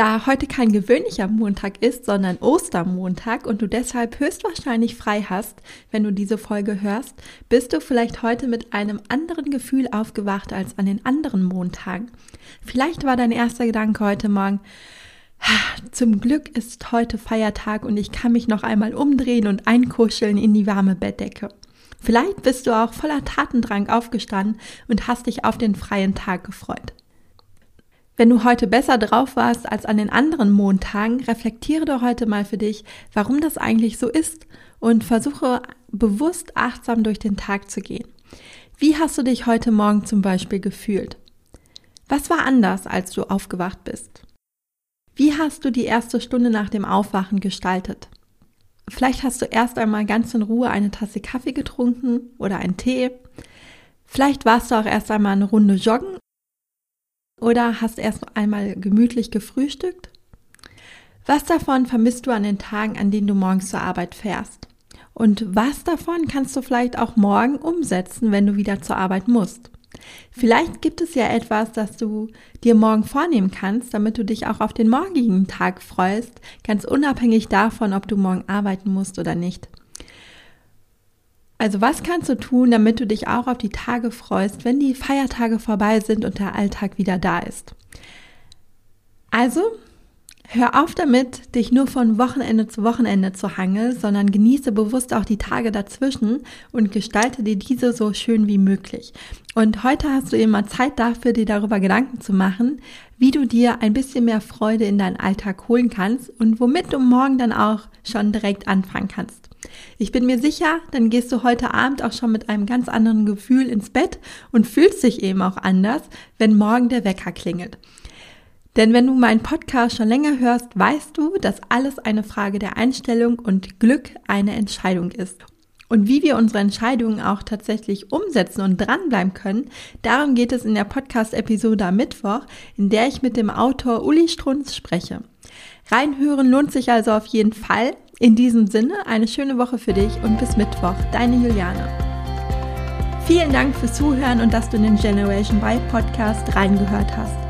Da heute kein gewöhnlicher Montag ist, sondern Ostermontag und du deshalb höchstwahrscheinlich frei hast, wenn du diese Folge hörst, bist du vielleicht heute mit einem anderen Gefühl aufgewacht als an den anderen Montagen. Vielleicht war dein erster Gedanke heute Morgen, zum Glück ist heute Feiertag und ich kann mich noch einmal umdrehen und einkuscheln in die warme Bettdecke. Vielleicht bist du auch voller Tatendrang aufgestanden und hast dich auf den freien Tag gefreut. Wenn du heute besser drauf warst als an den anderen Montagen, reflektiere doch heute mal für dich, warum das eigentlich so ist und versuche bewusst achtsam durch den Tag zu gehen. Wie hast du dich heute Morgen zum Beispiel gefühlt? Was war anders, als du aufgewacht bist? Wie hast du die erste Stunde nach dem Aufwachen gestaltet? Vielleicht hast du erst einmal ganz in Ruhe eine Tasse Kaffee getrunken oder einen Tee. Vielleicht warst du auch erst einmal eine Runde joggen oder hast erst einmal gemütlich gefrühstückt? Was davon vermisst du an den Tagen, an denen du morgens zur Arbeit fährst? Und was davon kannst du vielleicht auch morgen umsetzen, wenn du wieder zur Arbeit musst? Vielleicht gibt es ja etwas, das du dir morgen vornehmen kannst, damit du dich auch auf den morgigen Tag freust, ganz unabhängig davon, ob du morgen arbeiten musst oder nicht. Also was kannst du tun, damit du dich auch auf die Tage freust, wenn die Feiertage vorbei sind und der Alltag wieder da ist? Also, hör auf damit, dich nur von Wochenende zu Wochenende zu hangeln, sondern genieße bewusst auch die Tage dazwischen und gestalte dir diese so schön wie möglich. Und heute hast du eben mal Zeit dafür, dir darüber Gedanken zu machen, wie du dir ein bisschen mehr Freude in deinen Alltag holen kannst und womit du morgen dann auch schon direkt anfangen kannst. Ich bin mir sicher, dann gehst du heute Abend auch schon mit einem ganz anderen Gefühl ins Bett und fühlst dich eben auch anders, wenn morgen der Wecker klingelt. Denn wenn du meinen Podcast schon länger hörst, weißt du, dass alles eine Frage der Einstellung und Glück eine Entscheidung ist. Und wie wir unsere Entscheidungen auch tatsächlich umsetzen und dranbleiben können, darum geht es in der Podcast-Episode am Mittwoch, in der ich mit dem Autor Uli Strunz spreche. Reinhören lohnt sich also auf jeden Fall. In diesem Sinne, eine schöne Woche für dich und bis Mittwoch, deine Juliane. Vielen Dank fürs Zuhören und dass du in den Generation Y Podcast reingehört hast.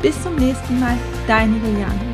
Bis zum nächsten Mal, deine Juliane.